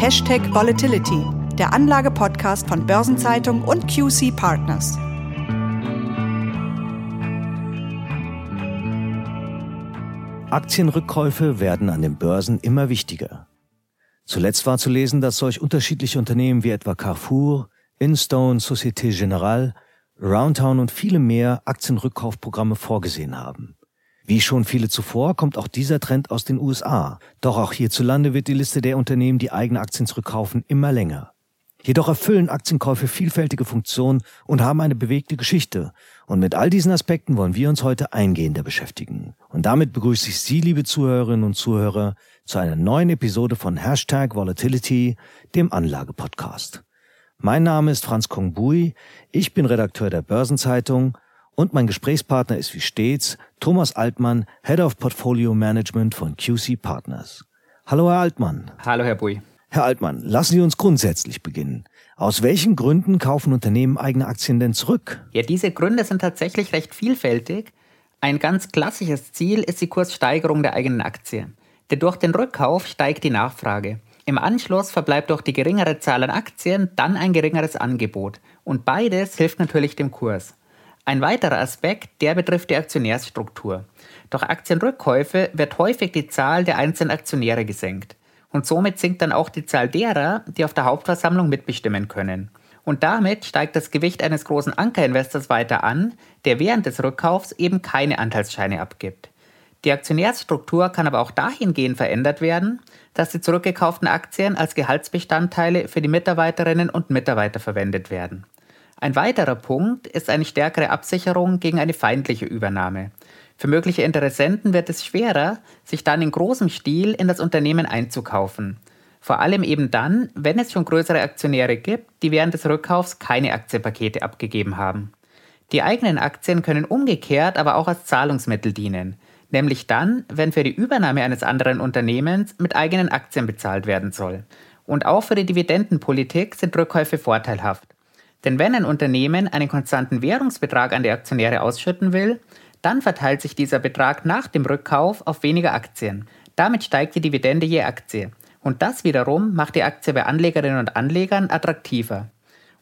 Hashtag Volatility, der Anlage-Podcast von Börsenzeitung und QC Partners. Aktienrückkäufe werden an den Börsen immer wichtiger. Zuletzt war zu lesen, dass solch unterschiedliche Unternehmen wie etwa Carrefour, Instone, Societe Generale, Roundtown und viele mehr Aktienrückkaufprogramme vorgesehen haben. Wie schon viele zuvor kommt auch dieser Trend aus den USA. Doch auch hierzulande wird die Liste der Unternehmen, die eigene Aktien zurückkaufen, immer länger. Jedoch erfüllen Aktienkäufe vielfältige Funktionen und haben eine bewegte Geschichte. Und mit all diesen Aspekten wollen wir uns heute eingehender beschäftigen. Und damit begrüße ich Sie, liebe Zuhörerinnen und Zuhörer, zu einer neuen Episode von Hashtag Volatility, dem Anlagepodcast. Mein Name ist Franz Kongbui, ich bin Redakteur der Börsenzeitung und mein Gesprächspartner ist wie stets Thomas Altmann, Head of Portfolio Management von QC Partners. Hallo, Herr Altmann. Hallo, Herr Bui. Herr Altmann, lassen Sie uns grundsätzlich beginnen. Aus welchen Gründen kaufen Unternehmen eigene Aktien denn zurück? Ja, diese Gründe sind tatsächlich recht vielfältig. Ein ganz klassisches Ziel ist die Kurssteigerung der eigenen Aktie. Denn durch den Rückkauf steigt die Nachfrage. Im Anschluss verbleibt durch die geringere Zahl an Aktien dann ein geringeres Angebot. Und beides hilft natürlich dem Kurs. Ein weiterer Aspekt, der betrifft die Aktionärsstruktur. Durch Aktienrückkäufe wird häufig die Zahl der einzelnen Aktionäre gesenkt. Und somit sinkt dann auch die Zahl derer, die auf der Hauptversammlung mitbestimmen können. Und damit steigt das Gewicht eines großen Ankerinvestors weiter an, der während des Rückkaufs eben keine Anteilsscheine abgibt. Die Aktionärsstruktur kann aber auch dahingehend verändert werden, dass die zurückgekauften Aktien als Gehaltsbestandteile für die Mitarbeiterinnen und Mitarbeiter verwendet werden. Ein weiterer Punkt ist eine stärkere Absicherung gegen eine feindliche Übernahme. Für mögliche Interessenten wird es schwerer, sich dann in großem Stil in das Unternehmen einzukaufen. Vor allem eben dann, wenn es schon größere Aktionäre gibt, die während des Rückkaufs keine Aktienpakete abgegeben haben. Die eigenen Aktien können umgekehrt aber auch als Zahlungsmittel dienen, nämlich dann, wenn für die Übernahme eines anderen Unternehmens mit eigenen Aktien bezahlt werden soll. Und auch für die Dividendenpolitik sind Rückkäufe vorteilhaft. Denn wenn ein Unternehmen einen konstanten Währungsbetrag an die Aktionäre ausschütten will, dann verteilt sich dieser Betrag nach dem Rückkauf auf weniger Aktien. Damit steigt die Dividende je Aktie. Und das wiederum macht die Aktie bei Anlegerinnen und Anlegern attraktiver.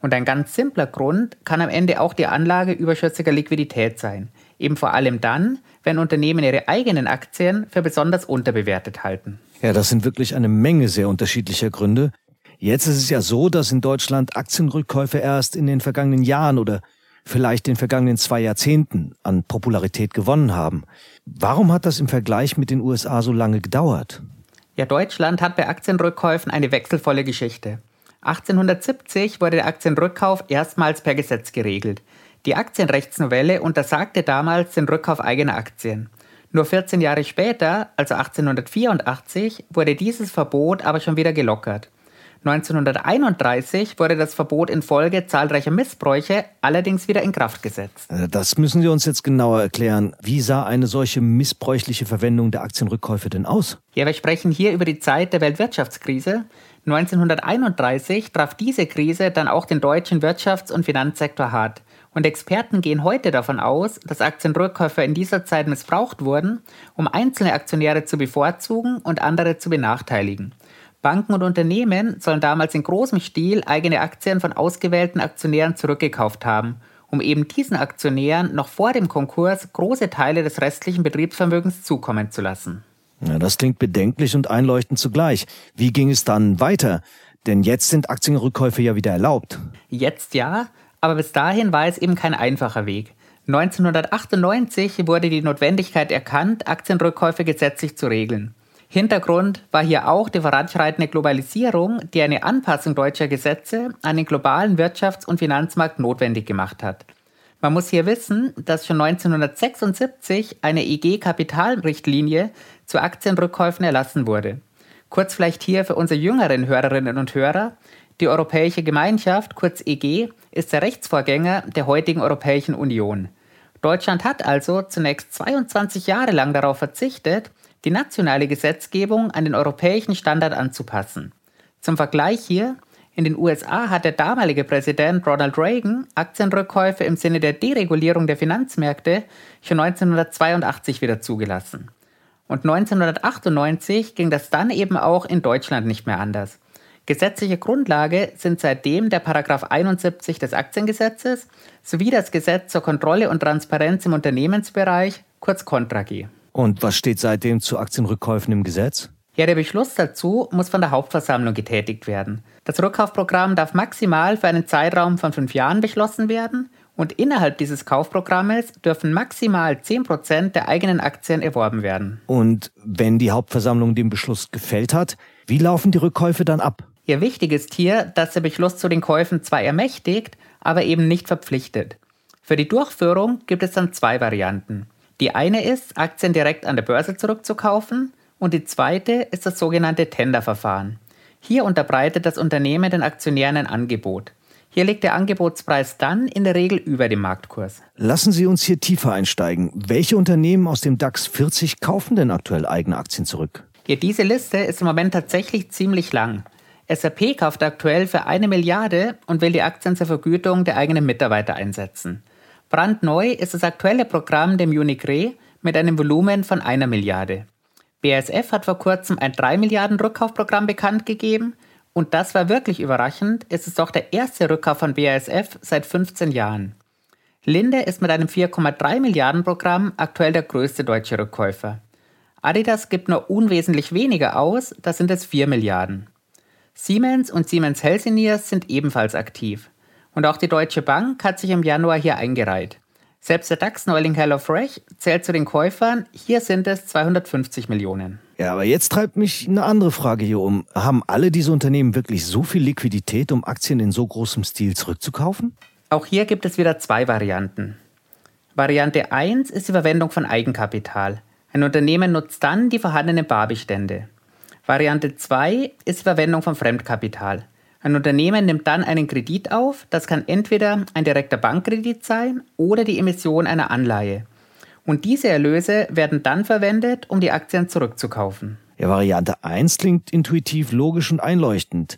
Und ein ganz simpler Grund kann am Ende auch die Anlage überschüssiger Liquidität sein. Eben vor allem dann, wenn Unternehmen ihre eigenen Aktien für besonders unterbewertet halten. Ja, das sind wirklich eine Menge sehr unterschiedlicher Gründe. Jetzt ist es ja so, dass in Deutschland Aktienrückkäufe erst in den vergangenen Jahren oder vielleicht den vergangenen zwei Jahrzehnten an Popularität gewonnen haben. Warum hat das im Vergleich mit den USA so lange gedauert? Ja, Deutschland hat bei Aktienrückkäufen eine wechselvolle Geschichte. 1870 wurde der Aktienrückkauf erstmals per Gesetz geregelt. Die Aktienrechtsnovelle untersagte damals den Rückkauf eigener Aktien. Nur 14 Jahre später, also 1884, wurde dieses Verbot aber schon wieder gelockert. 1931 wurde das Verbot infolge zahlreicher Missbräuche allerdings wieder in Kraft gesetzt. Äh, das müssen Sie uns jetzt genauer erklären. Wie sah eine solche missbräuchliche Verwendung der Aktienrückkäufe denn aus? Ja, wir sprechen hier über die Zeit der Weltwirtschaftskrise. 1931 traf diese Krise dann auch den deutschen Wirtschafts- und Finanzsektor hart. Und Experten gehen heute davon aus, dass Aktienrückkäufe in dieser Zeit missbraucht wurden, um einzelne Aktionäre zu bevorzugen und andere zu benachteiligen. Banken und Unternehmen sollen damals in großem Stil eigene Aktien von ausgewählten Aktionären zurückgekauft haben, um eben diesen Aktionären noch vor dem Konkurs große Teile des restlichen Betriebsvermögens zukommen zu lassen. Ja, das klingt bedenklich und einleuchtend zugleich. Wie ging es dann weiter? Denn jetzt sind Aktienrückkäufe ja wieder erlaubt. Jetzt ja, aber bis dahin war es eben kein einfacher Weg. 1998 wurde die Notwendigkeit erkannt, Aktienrückkäufe gesetzlich zu regeln. Hintergrund war hier auch die voranschreitende Globalisierung, die eine Anpassung deutscher Gesetze an den globalen Wirtschafts- und Finanzmarkt notwendig gemacht hat. Man muss hier wissen, dass schon 1976 eine EG-Kapitalrichtlinie zu Aktienrückkäufen erlassen wurde. Kurz vielleicht hier für unsere jüngeren Hörerinnen und Hörer. Die Europäische Gemeinschaft, kurz EG, ist der Rechtsvorgänger der heutigen Europäischen Union. Deutschland hat also zunächst 22 Jahre lang darauf verzichtet, die nationale Gesetzgebung an den europäischen Standard anzupassen. Zum Vergleich hier, in den USA hat der damalige Präsident Ronald Reagan Aktienrückkäufe im Sinne der Deregulierung der Finanzmärkte schon 1982 wieder zugelassen. Und 1998 ging das dann eben auch in Deutschland nicht mehr anders. Gesetzliche Grundlage sind seitdem der Paragraph 71 des Aktiengesetzes sowie das Gesetz zur Kontrolle und Transparenz im Unternehmensbereich, kurz Contra-G. Und was steht seitdem zu Aktienrückkäufen im Gesetz? Ja, der Beschluss dazu muss von der Hauptversammlung getätigt werden. Das Rückkaufprogramm darf maximal für einen Zeitraum von fünf Jahren beschlossen werden und innerhalb dieses Kaufprogrammes dürfen maximal 10% der eigenen Aktien erworben werden. Und wenn die Hauptversammlung den Beschluss gefällt hat, wie laufen die Rückkäufe dann ab? Ja, wichtig ist hier, dass der Beschluss zu den Käufen zwar ermächtigt, aber eben nicht verpflichtet. Für die Durchführung gibt es dann zwei Varianten. Die eine ist, Aktien direkt an der Börse zurückzukaufen und die zweite ist das sogenannte Tenderverfahren. Hier unterbreitet das Unternehmen den Aktionären ein Angebot. Hier liegt der Angebotspreis dann in der Regel über dem Marktkurs. Lassen Sie uns hier tiefer einsteigen. Welche Unternehmen aus dem DAX 40 kaufen denn aktuell eigene Aktien zurück? Ja, diese Liste ist im Moment tatsächlich ziemlich lang. SAP kauft aktuell für eine Milliarde und will die Aktien zur Vergütung der eigenen Mitarbeiter einsetzen. Brandneu ist das aktuelle Programm dem Munich Re mit einem Volumen von einer Milliarde. BASF hat vor kurzem ein 3 Milliarden Rückkaufprogramm bekannt gegeben und das war wirklich überraschend. Es ist doch der erste Rückkauf von BASF seit 15 Jahren. Linde ist mit einem 4,3 Milliarden Programm aktuell der größte deutsche Rückkäufer. Adidas gibt nur unwesentlich weniger aus, das sind es 4 Milliarden. Siemens und Siemens Healthineers sind ebenfalls aktiv. Und auch die Deutsche Bank hat sich im Januar hier eingereiht. Selbst der DAX-Neuling HelloFresh zählt zu den Käufern, hier sind es 250 Millionen. Ja, aber jetzt treibt mich eine andere Frage hier um. Haben alle diese Unternehmen wirklich so viel Liquidität, um Aktien in so großem Stil zurückzukaufen? Auch hier gibt es wieder zwei Varianten. Variante 1 ist die Verwendung von Eigenkapital. Ein Unternehmen nutzt dann die vorhandenen Barbestände. Variante 2 ist die Verwendung von Fremdkapital. Ein Unternehmen nimmt dann einen Kredit auf, das kann entweder ein direkter Bankkredit sein oder die Emission einer Anleihe. Und diese Erlöse werden dann verwendet, um die Aktien zurückzukaufen. Ja, Variante 1 klingt intuitiv logisch und einleuchtend.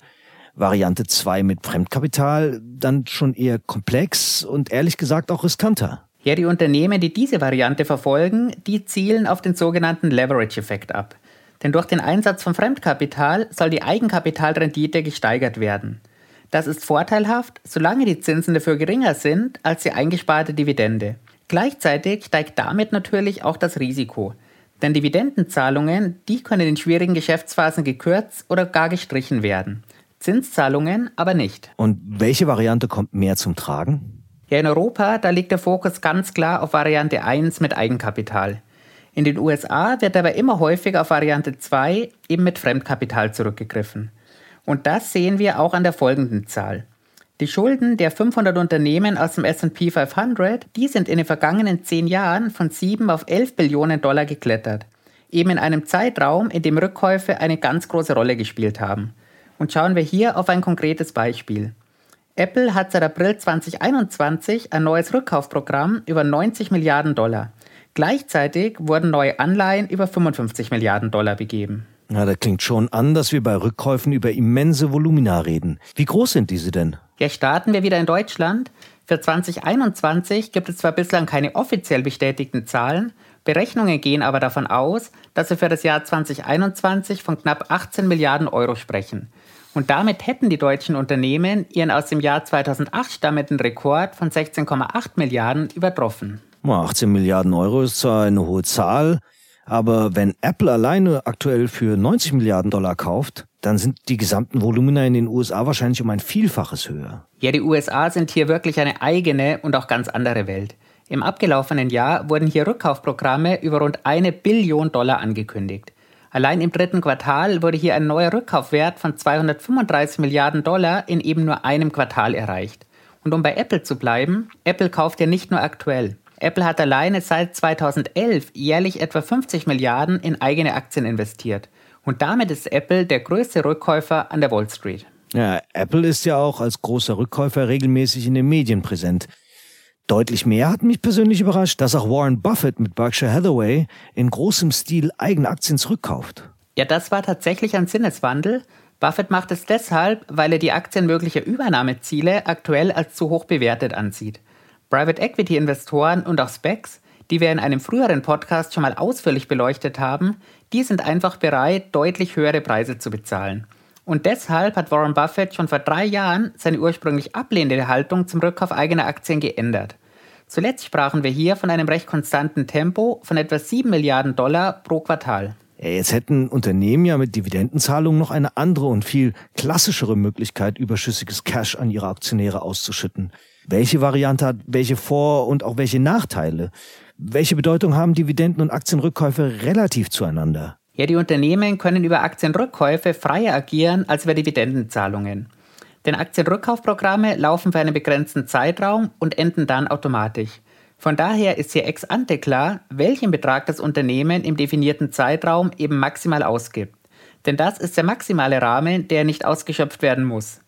Variante 2 mit Fremdkapital dann schon eher komplex und ehrlich gesagt auch riskanter. Ja, die Unternehmen, die diese Variante verfolgen, die zielen auf den sogenannten Leverage-Effekt ab. Denn durch den Einsatz von Fremdkapital soll die Eigenkapitalrendite gesteigert werden. Das ist vorteilhaft, solange die Zinsen dafür geringer sind als die eingesparte Dividende. Gleichzeitig steigt damit natürlich auch das Risiko. Denn Dividendenzahlungen, die können in schwierigen Geschäftsphasen gekürzt oder gar gestrichen werden. Zinszahlungen aber nicht. Und welche Variante kommt mehr zum Tragen? Ja, in Europa, da liegt der Fokus ganz klar auf Variante 1 mit Eigenkapital. In den USA wird aber immer häufiger auf Variante 2 eben mit Fremdkapital zurückgegriffen. Und das sehen wir auch an der folgenden Zahl. Die Schulden der 500 Unternehmen aus dem S&P 500, die sind in den vergangenen 10 Jahren von 7 auf 11 Billionen Dollar geklettert. Eben in einem Zeitraum, in dem Rückkäufe eine ganz große Rolle gespielt haben. Und schauen wir hier auf ein konkretes Beispiel. Apple hat seit April 2021 ein neues Rückkaufprogramm über 90 Milliarden Dollar. Gleichzeitig wurden neue Anleihen über 55 Milliarden Dollar begeben. Na, da klingt schon an, dass wir bei Rückkäufen über immense Volumina reden. Wie groß sind diese denn? Ja, starten wir wieder in Deutschland. Für 2021 gibt es zwar bislang keine offiziell bestätigten Zahlen, Berechnungen gehen aber davon aus, dass wir für das Jahr 2021 von knapp 18 Milliarden Euro sprechen. Und damit hätten die deutschen Unternehmen ihren aus dem Jahr 2008 stammenden Rekord von 16,8 Milliarden übertroffen. 18 Milliarden Euro ist zwar eine hohe Zahl, aber wenn Apple alleine aktuell für 90 Milliarden Dollar kauft, dann sind die gesamten Volumina in den USA wahrscheinlich um ein Vielfaches höher. Ja, die USA sind hier wirklich eine eigene und auch ganz andere Welt. Im abgelaufenen Jahr wurden hier Rückkaufprogramme über rund eine Billion Dollar angekündigt. Allein im dritten Quartal wurde hier ein neuer Rückkaufwert von 235 Milliarden Dollar in eben nur einem Quartal erreicht. Und um bei Apple zu bleiben, Apple kauft ja nicht nur aktuell. Apple hat alleine seit 2011 jährlich etwa 50 Milliarden in eigene Aktien investiert. Und damit ist Apple der größte Rückkäufer an der Wall Street. Ja, Apple ist ja auch als großer Rückkäufer regelmäßig in den Medien präsent. Deutlich mehr hat mich persönlich überrascht, dass auch Warren Buffett mit Berkshire Hathaway in großem Stil eigene Aktien zurückkauft. Ja, das war tatsächlich ein Sinneswandel. Buffett macht es deshalb, weil er die Aktien möglicher Übernahmeziele aktuell als zu hoch bewertet ansieht. Private Equity Investoren und auch Specs, die wir in einem früheren Podcast schon mal ausführlich beleuchtet haben, die sind einfach bereit, deutlich höhere Preise zu bezahlen. Und deshalb hat Warren Buffett schon vor drei Jahren seine ursprünglich ablehnende Haltung zum Rückkauf eigener Aktien geändert. Zuletzt sprachen wir hier von einem recht konstanten Tempo von etwa 7 Milliarden Dollar pro Quartal. Jetzt hätten Unternehmen ja mit Dividendenzahlungen noch eine andere und viel klassischere Möglichkeit, überschüssiges Cash an ihre Aktionäre auszuschütten. Welche Variante hat welche Vor- und auch welche Nachteile? Welche Bedeutung haben Dividenden und Aktienrückkäufe relativ zueinander? Ja, die Unternehmen können über Aktienrückkäufe freier agieren als über Dividendenzahlungen. Denn Aktienrückkaufprogramme laufen für einen begrenzten Zeitraum und enden dann automatisch. Von daher ist hier ex ante klar, welchen Betrag das Unternehmen im definierten Zeitraum eben maximal ausgibt. Denn das ist der maximale Rahmen, der nicht ausgeschöpft werden muss.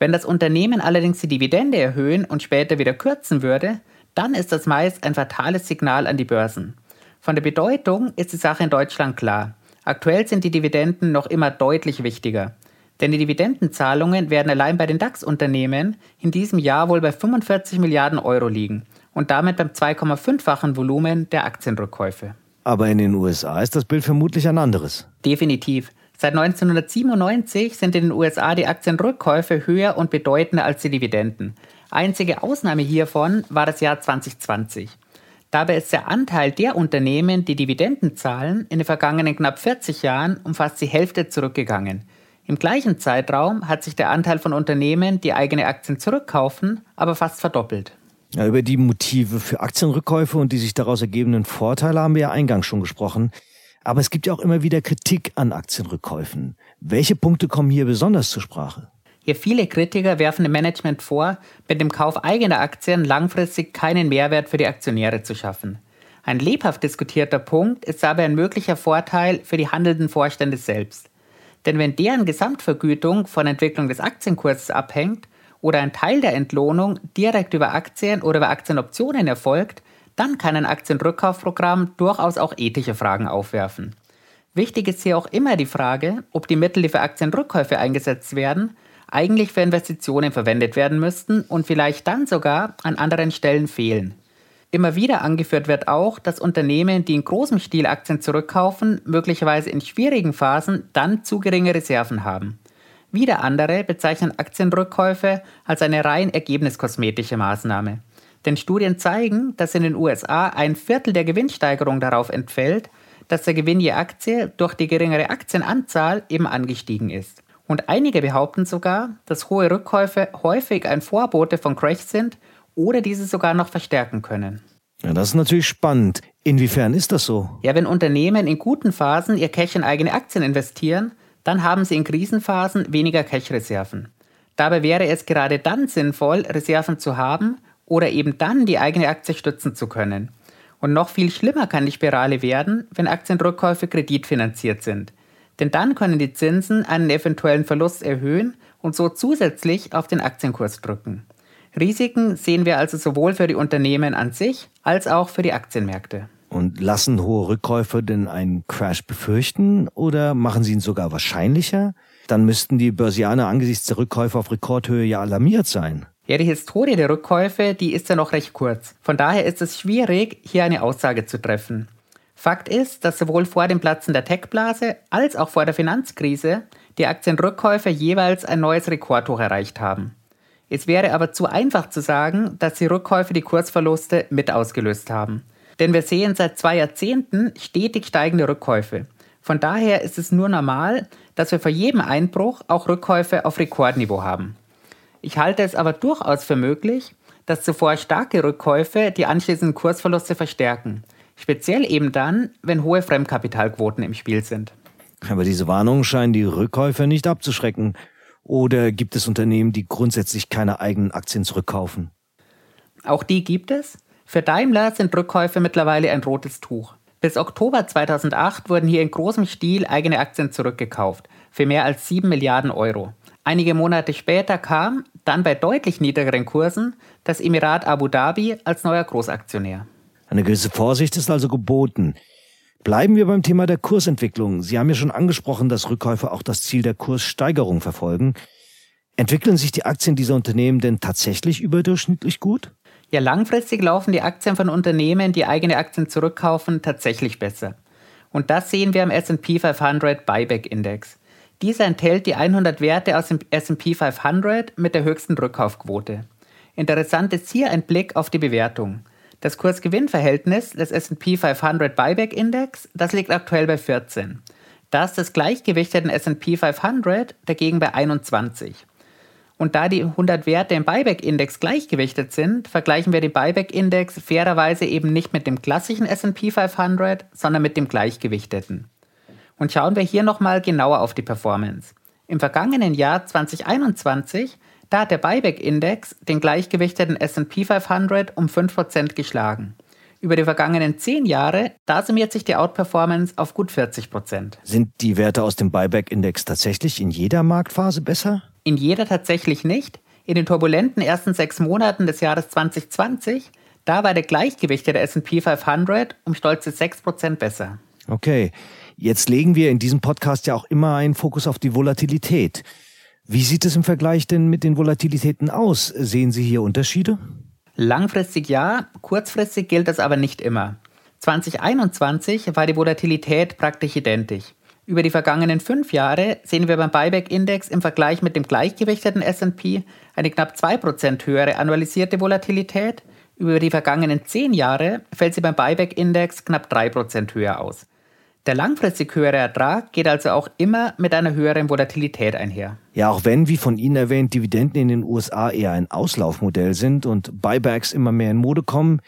Wenn das Unternehmen allerdings die Dividende erhöhen und später wieder kürzen würde, dann ist das meist ein fatales Signal an die Börsen. Von der Bedeutung ist die Sache in Deutschland klar. Aktuell sind die Dividenden noch immer deutlich wichtiger. Denn die Dividendenzahlungen werden allein bei den DAX-Unternehmen in diesem Jahr wohl bei 45 Milliarden Euro liegen und damit beim 2,5-fachen Volumen der Aktienrückkäufe. Aber in den USA ist das Bild vermutlich ein anderes. Definitiv. Seit 1997 sind in den USA die Aktienrückkäufe höher und bedeutender als die Dividenden. Einzige Ausnahme hiervon war das Jahr 2020. Dabei ist der Anteil der Unternehmen, die Dividenden zahlen, in den vergangenen knapp 40 Jahren um fast die Hälfte zurückgegangen. Im gleichen Zeitraum hat sich der Anteil von Unternehmen, die eigene Aktien zurückkaufen, aber fast verdoppelt. Ja, über die Motive für Aktienrückkäufe und die sich daraus ergebenden Vorteile haben wir ja eingangs schon gesprochen. Aber es gibt ja auch immer wieder Kritik an Aktienrückkäufen. Welche Punkte kommen hier besonders zur Sprache? Hier viele Kritiker werfen dem Management vor, mit dem Kauf eigener Aktien langfristig keinen Mehrwert für die Aktionäre zu schaffen. Ein lebhaft diskutierter Punkt ist aber ein möglicher Vorteil für die handelnden Vorstände selbst. Denn wenn deren Gesamtvergütung von Entwicklung des Aktienkurses abhängt oder ein Teil der Entlohnung direkt über Aktien oder über Aktienoptionen erfolgt, dann kann ein Aktienrückkaufprogramm durchaus auch ethische Fragen aufwerfen. Wichtig ist hier auch immer die Frage, ob die Mittel, die für Aktienrückkäufe eingesetzt werden, eigentlich für Investitionen verwendet werden müssten und vielleicht dann sogar an anderen Stellen fehlen. Immer wieder angeführt wird auch, dass Unternehmen, die in großem Stil Aktien zurückkaufen, möglicherweise in schwierigen Phasen dann zu geringe Reserven haben. Wieder andere bezeichnen Aktienrückkäufe als eine rein ergebniskosmetische Maßnahme. Denn Studien zeigen, dass in den USA ein Viertel der Gewinnsteigerung darauf entfällt, dass der Gewinn je Aktie durch die geringere Aktienanzahl eben angestiegen ist. Und einige behaupten sogar, dass hohe Rückkäufe häufig ein Vorbote von Crash sind oder diese sogar noch verstärken können. Ja, das ist natürlich spannend. Inwiefern ist das so? Ja, wenn Unternehmen in guten Phasen ihr Cash in eigene Aktien investieren, dann haben sie in Krisenphasen weniger Cash-Reserven. Dabei wäre es gerade dann sinnvoll, Reserven zu haben oder eben dann die eigene Aktie stützen zu können. Und noch viel schlimmer kann die Spirale werden, wenn Aktienrückkäufe kreditfinanziert sind. Denn dann können die Zinsen einen eventuellen Verlust erhöhen und so zusätzlich auf den Aktienkurs drücken. Risiken sehen wir also sowohl für die Unternehmen an sich als auch für die Aktienmärkte. Und lassen hohe Rückkäufe denn einen Crash befürchten oder machen sie ihn sogar wahrscheinlicher? Dann müssten die Börsianer angesichts der Rückkäufe auf Rekordhöhe ja alarmiert sein. Ja, die Historie der Rückkäufe, die ist ja noch recht kurz. Von daher ist es schwierig, hier eine Aussage zu treffen. Fakt ist, dass sowohl vor dem Platzen der Tech-Blase als auch vor der Finanzkrise die Aktienrückkäufe jeweils ein neues Rekordhoch erreicht haben. Es wäre aber zu einfach zu sagen, dass die Rückkäufe die Kursverluste mit ausgelöst haben. Denn wir sehen seit zwei Jahrzehnten stetig steigende Rückkäufe. Von daher ist es nur normal, dass wir vor jedem Einbruch auch Rückkäufe auf Rekordniveau haben. Ich halte es aber durchaus für möglich, dass zuvor starke Rückkäufe die anschließenden Kursverluste verstärken. Speziell eben dann, wenn hohe Fremdkapitalquoten im Spiel sind. Aber diese Warnungen scheinen die Rückkäufer nicht abzuschrecken. Oder gibt es Unternehmen, die grundsätzlich keine eigenen Aktien zurückkaufen? Auch die gibt es. Für Daimler sind Rückkäufe mittlerweile ein rotes Tuch. Bis Oktober 2008 wurden hier in großem Stil eigene Aktien zurückgekauft, für mehr als 7 Milliarden Euro. Einige Monate später kam, dann bei deutlich niedrigeren Kursen, das Emirat Abu Dhabi als neuer Großaktionär. Eine gewisse Vorsicht ist also geboten. Bleiben wir beim Thema der Kursentwicklung. Sie haben ja schon angesprochen, dass Rückkäufer auch das Ziel der Kurssteigerung verfolgen. Entwickeln sich die Aktien dieser Unternehmen denn tatsächlich überdurchschnittlich gut? Ja, langfristig laufen die Aktien von Unternehmen, die eigene Aktien zurückkaufen, tatsächlich besser. Und das sehen wir am SP 500 Buyback Index. Dieser enthält die 100 Werte aus dem SP 500 mit der höchsten Rückkaufquote. Interessant ist hier ein Blick auf die Bewertung. Das Kursgewinnverhältnis des S&P 500 Buyback Index, das liegt aktuell bei 14. Das des gleichgewichteten S&P 500 dagegen bei 21. Und da die 100 Werte im Buyback-Index gleichgewichtet sind, vergleichen wir den Buyback-Index fairerweise eben nicht mit dem klassischen S&P 500, sondern mit dem gleichgewichteten. Und schauen wir hier nochmal genauer auf die Performance. Im vergangenen Jahr 2021, da hat der Buyback-Index den gleichgewichteten S&P 500 um 5% geschlagen. Über die vergangenen 10 Jahre, da summiert sich die Outperformance auf gut 40%. Sind die Werte aus dem Buyback-Index tatsächlich in jeder Marktphase besser? In jeder tatsächlich nicht. In den turbulenten ersten sechs Monaten des Jahres 2020, da war der Gleichgewicht der S&P 500 um stolze 6% besser. Okay, jetzt legen wir in diesem Podcast ja auch immer einen Fokus auf die Volatilität. Wie sieht es im Vergleich denn mit den Volatilitäten aus? Sehen Sie hier Unterschiede? Langfristig ja, kurzfristig gilt das aber nicht immer. 2021 war die Volatilität praktisch identisch. Über die vergangenen fünf Jahre sehen wir beim Buyback-Index im Vergleich mit dem gleichgewichteten SP eine knapp 2% höhere annualisierte Volatilität. Über die vergangenen zehn Jahre fällt sie beim Buyback-Index knapp 3% höher aus. Der langfristig höhere Ertrag geht also auch immer mit einer höheren Volatilität einher. Ja, auch wenn, wie von Ihnen erwähnt, Dividenden in den USA eher ein Auslaufmodell sind und Buybacks immer mehr in Mode kommen,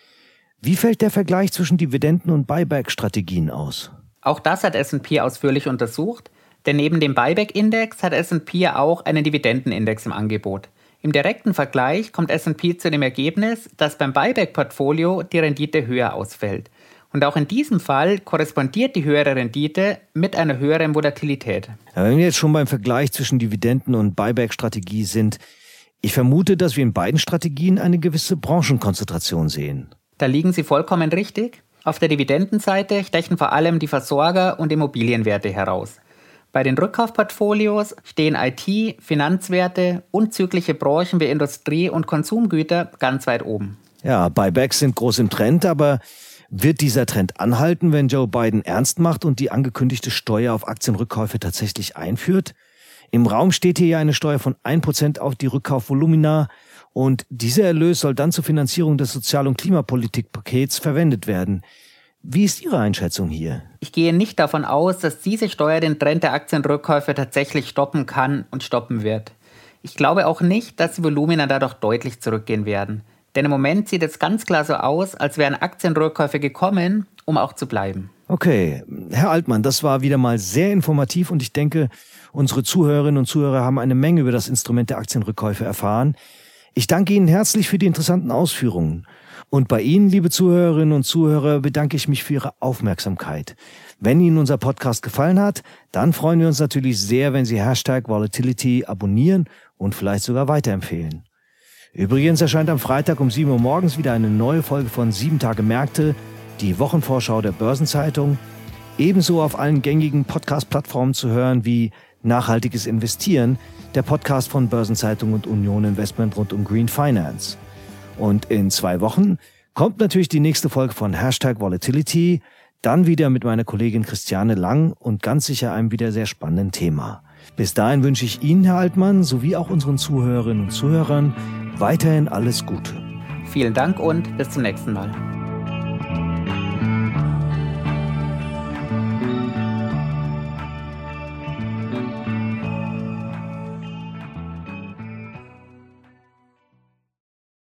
wie fällt der Vergleich zwischen Dividenden und Buyback-Strategien aus? Auch das hat S&P ausführlich untersucht, denn neben dem Buyback-Index hat S&P auch einen Dividendenindex im Angebot. Im direkten Vergleich kommt S&P zu dem Ergebnis, dass beim Buyback-Portfolio die Rendite höher ausfällt. Und auch in diesem Fall korrespondiert die höhere Rendite mit einer höheren Volatilität. Ja, wenn wir jetzt schon beim Vergleich zwischen Dividenden und Buyback-Strategie sind, ich vermute, dass wir in beiden Strategien eine gewisse Branchenkonzentration sehen. Da liegen Sie vollkommen richtig. Auf der Dividendenseite stechen vor allem die Versorger und Immobilienwerte heraus. Bei den Rückkaufportfolios stehen IT, Finanzwerte und zyklische Branchen wie Industrie und Konsumgüter ganz weit oben. Ja, Buybacks sind groß im Trend, aber wird dieser Trend anhalten, wenn Joe Biden ernst macht und die angekündigte Steuer auf Aktienrückkäufe tatsächlich einführt? Im Raum steht hier ja eine Steuer von 1% auf die Rückkaufvolumina und dieser Erlös soll dann zur Finanzierung des Sozial- und Klimapolitikpakets verwendet werden. Wie ist Ihre Einschätzung hier? Ich gehe nicht davon aus, dass diese Steuer den Trend der Aktienrückkäufe tatsächlich stoppen kann und stoppen wird. Ich glaube auch nicht, dass die Volumina dadurch deutlich zurückgehen werden. Denn im Moment sieht es ganz klar so aus, als wären Aktienrückkäufe gekommen, um auch zu bleiben. Okay, Herr Altmann, das war wieder mal sehr informativ und ich denke, unsere Zuhörerinnen und Zuhörer haben eine Menge über das Instrument der Aktienrückkäufe erfahren. Ich danke Ihnen herzlich für die interessanten Ausführungen. Und bei Ihnen, liebe Zuhörerinnen und Zuhörer, bedanke ich mich für Ihre Aufmerksamkeit. Wenn Ihnen unser Podcast gefallen hat, dann freuen wir uns natürlich sehr, wenn Sie Hashtag Volatility abonnieren und vielleicht sogar weiterempfehlen. Übrigens erscheint am Freitag um 7 Uhr morgens wieder eine neue Folge von 7 Tage Märkte, die Wochenvorschau der Börsenzeitung, ebenso auf allen gängigen Podcast-Plattformen zu hören wie Nachhaltiges Investieren, der Podcast von Börsenzeitung und Union Investment rund um Green Finance. Und in zwei Wochen kommt natürlich die nächste Folge von Hashtag Volatility, dann wieder mit meiner Kollegin Christiane Lang und ganz sicher einem wieder sehr spannenden Thema. Bis dahin wünsche ich Ihnen, Herr Altmann, sowie auch unseren Zuhörerinnen und Zuhörern weiterhin alles Gute. Vielen Dank und bis zum nächsten Mal.